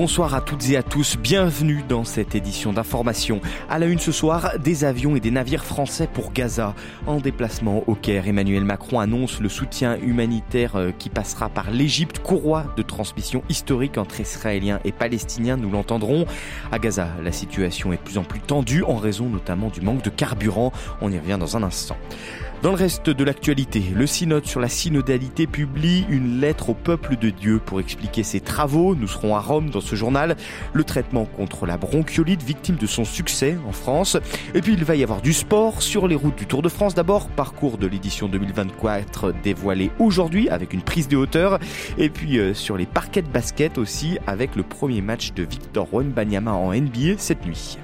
Bonsoir à toutes et à tous, bienvenue dans cette édition d'information. À la une ce soir, des avions et des navires français pour Gaza. En déplacement au Caire, Emmanuel Macron annonce le soutien humanitaire euh, qui passera par l'Égypte, courroie de transmission historique entre Israéliens et Palestiniens, nous l'entendrons. À Gaza, la situation est de plus en plus tendue en raison notamment du manque de carburant. On y revient dans un instant. Dans le reste de l'actualité, le synode sur la synodalité publie une lettre au peuple de Dieu pour expliquer ses travaux. Nous serons à Rome dans ce journal. Le traitement contre la bronchiolite, victime de son succès en France. Et puis il va y avoir du sport sur les routes du Tour de France. D'abord, parcours de l'édition 2024 dévoilé aujourd'hui avec une prise de hauteur. Et puis euh, sur les parquets de basket aussi avec le premier match de Victor Wembanyama en NBA cette nuit.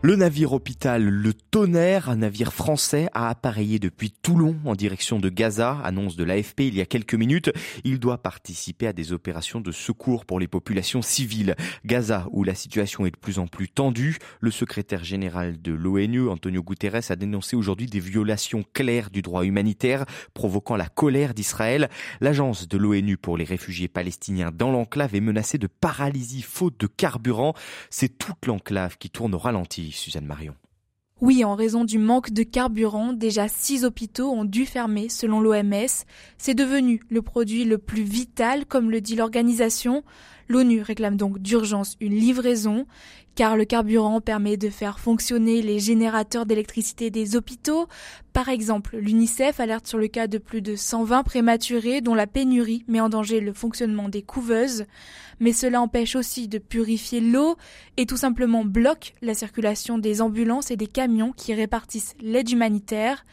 Le navire hôpital Le Tonnerre, un navire français, a appareillé depuis Toulon en direction de Gaza, annonce de l'AFP il y a quelques minutes. Il doit participer à des opérations de secours pour les populations civiles. Gaza, où la situation est de plus en plus tendue, le secrétaire général de l'ONU, Antonio Guterres, a dénoncé aujourd'hui des violations claires du droit humanitaire, provoquant la colère d'Israël. L'agence de l'ONU pour les réfugiés palestiniens dans l'enclave est menacée de paralysie faute de carburant. C'est toute l'enclave qui tourne au ralenti. Oui, en raison du manque de carburant, déjà six hôpitaux ont dû fermer selon l'OMS. C'est devenu le produit le plus vital, comme le dit l'organisation. L'ONU réclame donc d'urgence une livraison, car le carburant permet de faire fonctionner les générateurs d'électricité des hôpitaux. Par exemple, l'UNICEF alerte sur le cas de plus de 120 prématurés dont la pénurie met en danger le fonctionnement des couveuses. Mais cela empêche aussi de purifier l'eau et tout simplement bloque la circulation des ambulances et des camions qui répartissent l'aide humanitaire.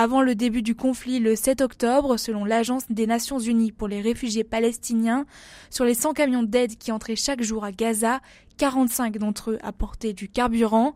Avant le début du conflit le 7 octobre, selon l'Agence des Nations Unies pour les réfugiés palestiniens, sur les 100 camions d'aide qui entraient chaque jour à Gaza, 45 d'entre eux apportaient du carburant.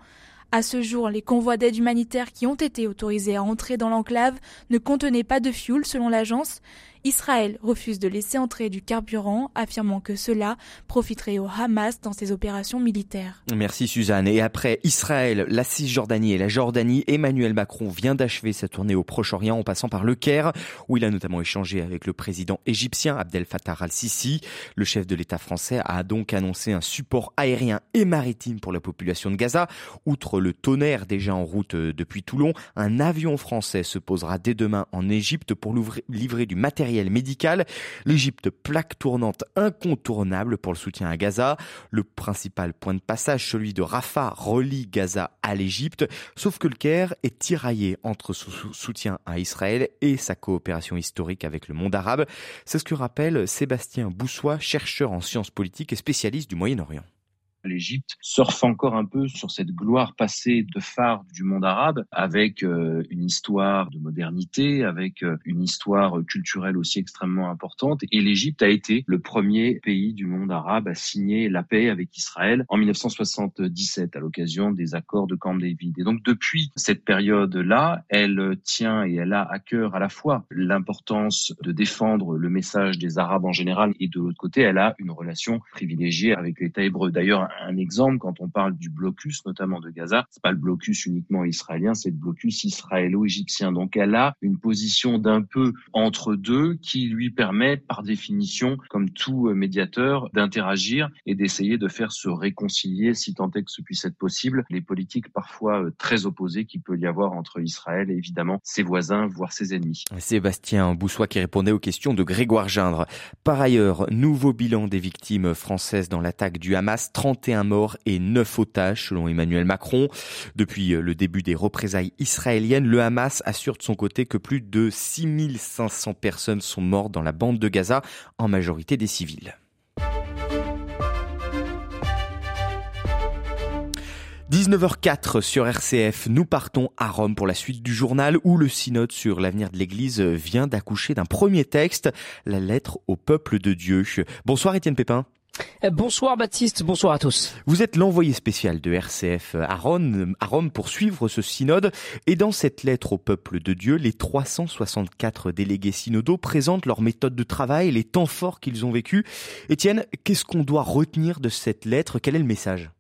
À ce jour, les convois d'aide humanitaire qui ont été autorisés à entrer dans l'enclave ne contenaient pas de fioul selon l'agence. Israël refuse de laisser entrer du carburant, affirmant que cela profiterait au Hamas dans ses opérations militaires. Merci Suzanne. Et après Israël, la Cisjordanie et la Jordanie, Emmanuel Macron vient d'achever sa tournée au Proche-Orient en passant par le Caire, où il a notamment échangé avec le président égyptien Abdel Fattah al-Sisi. Le chef de l'État français a donc annoncé un support aérien et maritime pour la population de Gaza. Outre le tonnerre déjà en route euh, depuis Toulon, un avion français se posera dès demain en Égypte pour livrer du matériel médical. L'Égypte, plaque tournante incontournable pour le soutien à Gaza. Le principal point de passage, celui de Rafah, relie Gaza à l'Égypte. Sauf que le Caire est tiraillé entre son soutien à Israël et sa coopération historique avec le monde arabe. C'est ce que rappelle Sébastien Boussois, chercheur en sciences politiques et spécialiste du Moyen-Orient l'Égypte surfe encore un peu sur cette gloire passée de phare du monde arabe, avec euh, une histoire de modernité, avec euh, une histoire culturelle aussi extrêmement importante. Et l'Égypte a été le premier pays du monde arabe à signer la paix avec Israël en 1977 à l'occasion des accords de Camp David. Et donc depuis cette période-là, elle tient et elle a à cœur à la fois l'importance de défendre le message des Arabes en général et de l'autre côté, elle a une relation privilégiée avec l'État hébreu. D'ailleurs, un exemple quand on parle du blocus, notamment de Gaza. C'est pas le blocus uniquement israélien, c'est le blocus israélo-égyptien. Donc elle a une position d'un peu entre deux qui lui permet, par définition, comme tout médiateur, d'interagir et d'essayer de faire se réconcilier, si tant est que ce puisse être possible, les politiques parfois euh, très opposées qu'il peut y avoir entre Israël et évidemment ses voisins, voire ses ennemis. Sébastien Boussois qui répondait aux questions de Grégoire Gindre. Par ailleurs, nouveau bilan des victimes françaises dans l'attaque du Hamas, 30 31 morts et 9 otages selon Emmanuel Macron. Depuis euh, le début des représailles israéliennes, le Hamas assure de son côté que plus de 6500 personnes sont mortes dans la bande de Gaza, en majorité des civils. 19h04 sur RCF, nous partons à Rome pour la suite du journal où le synode sur l'avenir de l'Église vient d'accoucher d'un premier texte, la lettre au peuple de Dieu. Bonsoir Étienne Pépin. Euh, bonsoir Baptiste, bonsoir à tous. Vous êtes l'envoyé spécial de RCF à Rome, à Rome pour suivre ce synode et dans cette lettre au peuple de Dieu, les 364 délégués synodaux présentent leur méthode de travail, les temps forts qu'ils ont vécus. Étienne, qu'est-ce qu'on doit retenir de cette lettre? Quel est le message?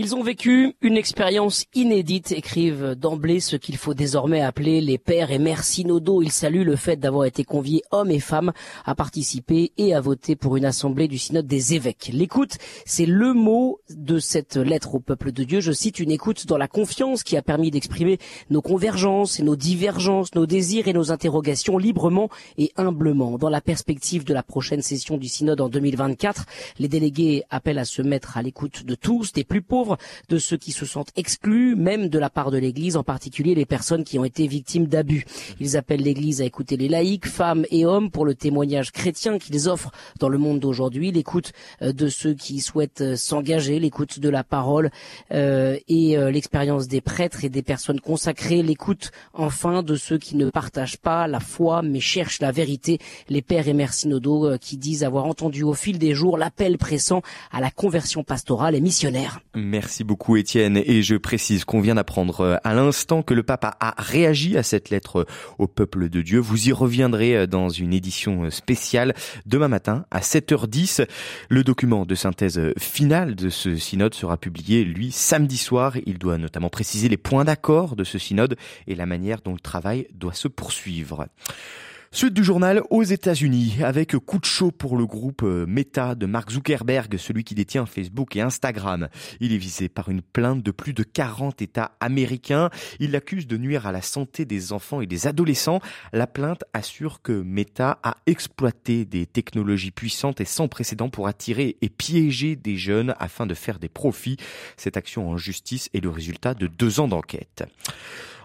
Ils ont vécu une expérience inédite, écrivent d'emblée ce qu'il faut désormais appeler les pères et mères synodaux. Ils saluent le fait d'avoir été conviés hommes et femmes à participer et à voter pour une assemblée du synode des évêques. L'écoute, c'est le mot de cette lettre au peuple de Dieu. Je cite une écoute dans la confiance qui a permis d'exprimer nos convergences et nos divergences, nos désirs et nos interrogations librement et humblement. Dans la perspective de la prochaine session du synode en 2024, les délégués appellent à se mettre à l'écoute de tous, des plus pauvres, de ceux qui se sentent exclus, même de la part de l'Église, en particulier les personnes qui ont été victimes d'abus. Ils appellent l'Église à écouter les laïcs, femmes et hommes, pour le témoignage chrétien qu'ils offrent dans le monde d'aujourd'hui, l'écoute euh, de ceux qui souhaitent euh, s'engager, l'écoute de la parole euh, et l'expérience des prêtres et des personnes consacrées, l'écoute enfin de ceux qui ne partagent pas la foi mais cherchent la vérité, les pères et mères synodaux qui disent avoir entendu au fil des jours l'appel pressant à la conversion pastorale et missionnaire. Beaucoup Étienne et je précise qu'on vient d'apprendre euh, à l'instant que le pape a réagi à cette lettre euh, au peuple de Dieu. Vous y reviendrez euh, dans une édition spéciale demain matin à 7h10. Le document de synthèse finale de ce synode sera publié, lui, samedi soir. Il doit notamment préciser les points d'accord de ce synode et la manière dont le travail doit se poursuivre. Suite du journal aux États-Unis avec coup de chaud pour le groupe euh, Meta de Mark Zuckerberg, celui qui détient Facebook et Instagram. Il est visé par une plainte de plus de 40 États américains. Il l'accuse de nuire à la santé des enfants et des adolescents. La plainte assure que Meta a exploité des technologies puissantes et sans précédent pour attirer et piéger des jeunes afin de faire des profits. Cette action en justice est le résultat de deux ans d'enquête.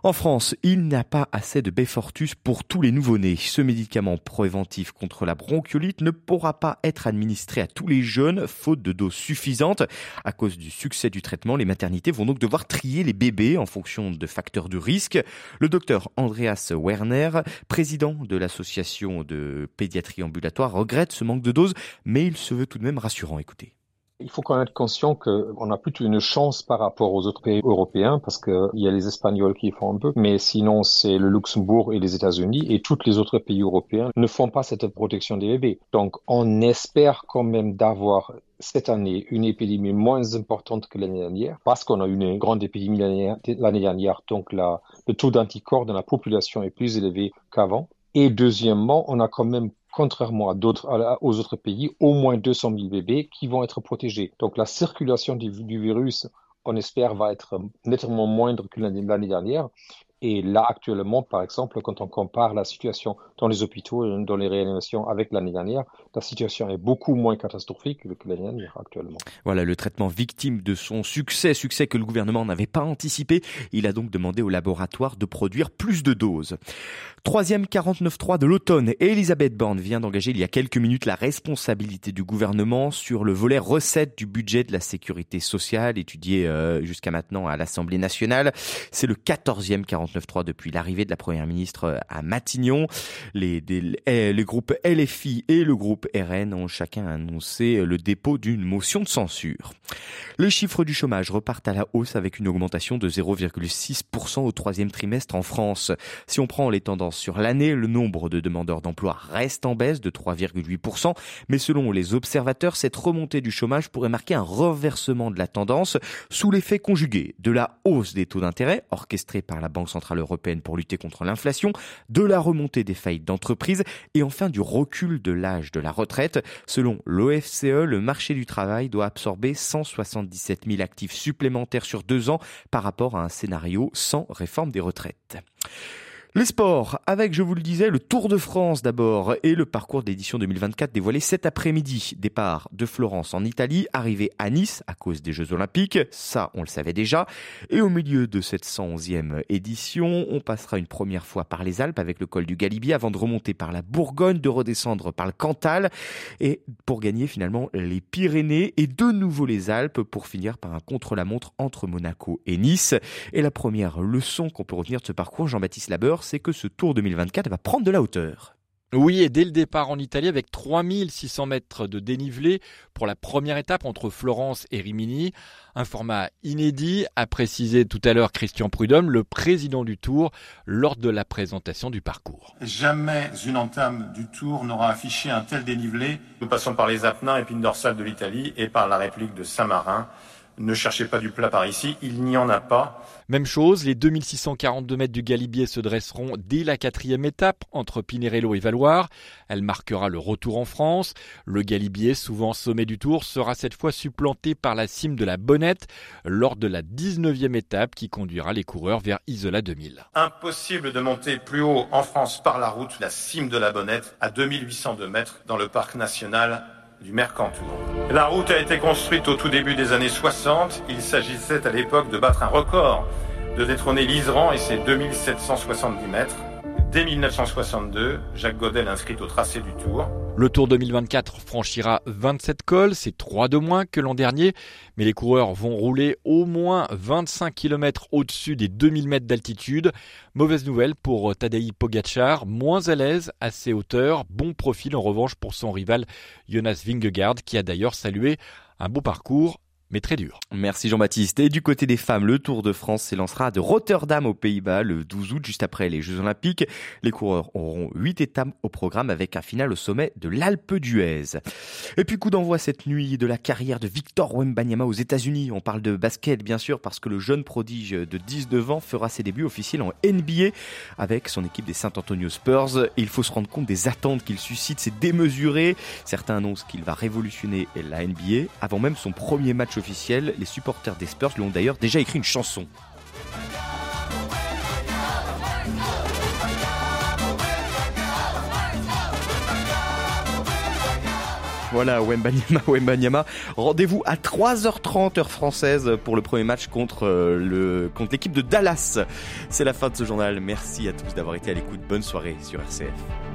En France, il n'y a pas assez de Befortus pour tous les nouveau-nés. Ce médicament préventif contre la bronchiolite ne pourra pas être administré à tous les jeunes, faute de doses suffisantes. À cause du succès du traitement, les maternités vont donc devoir trier les bébés en fonction de facteurs de risque. Le docteur Andreas Werner, président de l'association de pédiatrie ambulatoire, regrette ce manque de doses, mais il se veut tout de même rassurant. Écoutez. Il faut quand même être conscient qu'on a plutôt une chance par rapport aux autres pays européens parce qu'il y a les Espagnols qui font un peu, mais sinon c'est le Luxembourg et les États-Unis et tous les autres pays européens ne font pas cette protection des bébés. Donc on espère quand même d'avoir cette année une épidémie moins importante que l'année dernière parce qu'on a eu une grande épidémie l'année dernière, donc le taux d'anticorps dans la population est plus élevé qu'avant. Et deuxièmement, on a quand même contrairement aux autres pays, au moins 200 000 bébés qui vont être protégés. Donc la circulation du virus, on espère, va être nettement moindre que l'année dernière. Et là, actuellement, par exemple, quand on compare la situation dans les hôpitaux, dans les réanimations avec l'année dernière, la situation est beaucoup moins catastrophique que l'année dernière actuellement. Voilà, le traitement victime de son succès, succès que le gouvernement n'avait pas anticipé. Il a donc demandé au laboratoire de produire plus de doses. Troisième 49.3 de l'automne, Elisabeth Borne vient d'engager il y a quelques minutes la responsabilité du gouvernement sur le volet recettes du budget de la sécurité sociale étudié euh, jusqu'à maintenant à l'Assemblée nationale. C'est le 14e 49.3 depuis l'arrivée de la Première ministre euh, à Matignon. Les, eh, les groupes LFI et le groupe RN ont chacun annoncé le dépôt d'une motion de censure. Les chiffres du chômage repartent à la hausse avec une augmentation de 0,6% au troisième trimestre en France. Si on prend les tendances sur l'année, le nombre de demandeurs d'emploi reste en baisse de 3,8%, mais selon les observateurs, cette remontée du chômage pourrait marquer un reversement de la tendance sous l'effet conjugué de la hausse des taux d'intérêt orchestrée par la Banque Centrale Européenne pour lutter contre l'inflation, de la remontée des faillites d'entreprises et enfin du recul de l'âge de la retraite. Selon l'OFCE, le marché du travail doit absorber 177 000 actifs supplémentaires sur deux ans par rapport à un scénario sans réforme des retraites. Les sports, avec, je vous le disais, le Tour de France d'abord et le parcours d'édition 2024 dévoilé cet après-midi. Départ de Florence en Italie, arrivée à Nice à cause des Jeux Olympiques, ça on le savait déjà. Et au milieu de cette 111e édition, on passera une première fois par les Alpes avec le col du Galibier avant de remonter par la Bourgogne, de redescendre par le Cantal et pour gagner finalement les Pyrénées et de nouveau les Alpes pour finir par un contre-la-montre entre Monaco et Nice. Et la première leçon qu'on peut retenir de ce parcours, Jean-Baptiste Labeur, c'est que ce Tour 2024 va prendre de la hauteur. Oui, et dès le départ en Italie avec 3600 mètres de dénivelé pour la première étape entre Florence et Rimini. Un format inédit, a précisé tout à l'heure Christian Prudhomme, le président du Tour, lors de la présentation du parcours. Jamais une entame du Tour n'aura affiché un tel dénivelé. Nous passons par les Apennins, épines dorsales de l'Italie et par la République de Saint-Marin. Ne cherchez pas du plat par ici, il n'y en a pas. Même chose, les 2642 mètres du Galibier se dresseront dès la quatrième étape entre Pinerello et Valoir. Elle marquera le retour en France. Le Galibier, souvent sommet du tour, sera cette fois supplanté par la cime de la Bonnette lors de la 19e étape qui conduira les coureurs vers Isola 2000. Impossible de monter plus haut en France par la route la cime de la Bonnette à 2802 mètres dans le parc national du Mercantour. La route a été construite au tout début des années 60. Il s'agissait à l'époque de battre un record, de détrôner l'Isran et ses 2770 mètres. Dès 1962, Jacques Godel inscrit au tracé du Tour. Le Tour 2024 franchira 27 cols, c'est 3 de moins que l'an dernier, mais les coureurs vont rouler au moins 25 km au-dessus des 2000 mètres d'altitude. Mauvaise nouvelle pour Tadej Pogacar, moins à l'aise à ses hauteurs, bon profil en revanche pour son rival Jonas Vingegaard qui a d'ailleurs salué un beau parcours mais très dur. Merci Jean-Baptiste. Et du côté des femmes, le Tour de France s'élancera de Rotterdam aux Pays-Bas le 12 août, juste après les Jeux Olympiques. Les coureurs auront 8 étapes au programme avec un final au sommet de l'Alpe d'Huez. Et puis coup d'envoi cette nuit de la carrière de Victor Wembanyama aux États-Unis. On parle de basket bien sûr parce que le jeune prodige de 19 ans fera ses débuts officiels en NBA avec son équipe des Saint Antonio Spurs. il faut se rendre compte des attentes qu'il suscite, c'est démesuré. Certains annoncent qu'il va révolutionner la NBA avant même son premier match les supporters des Spurs lui ont d'ailleurs déjà écrit une chanson. Voilà, Wembanyama, Wembanyama. Rendez-vous à 3h30 heure française pour le premier match contre euh, contre l'équipe de Dallas. C'est la fin de ce journal. Merci à tous d'avoir été à l'écoute. Bonne soirée sur RCF.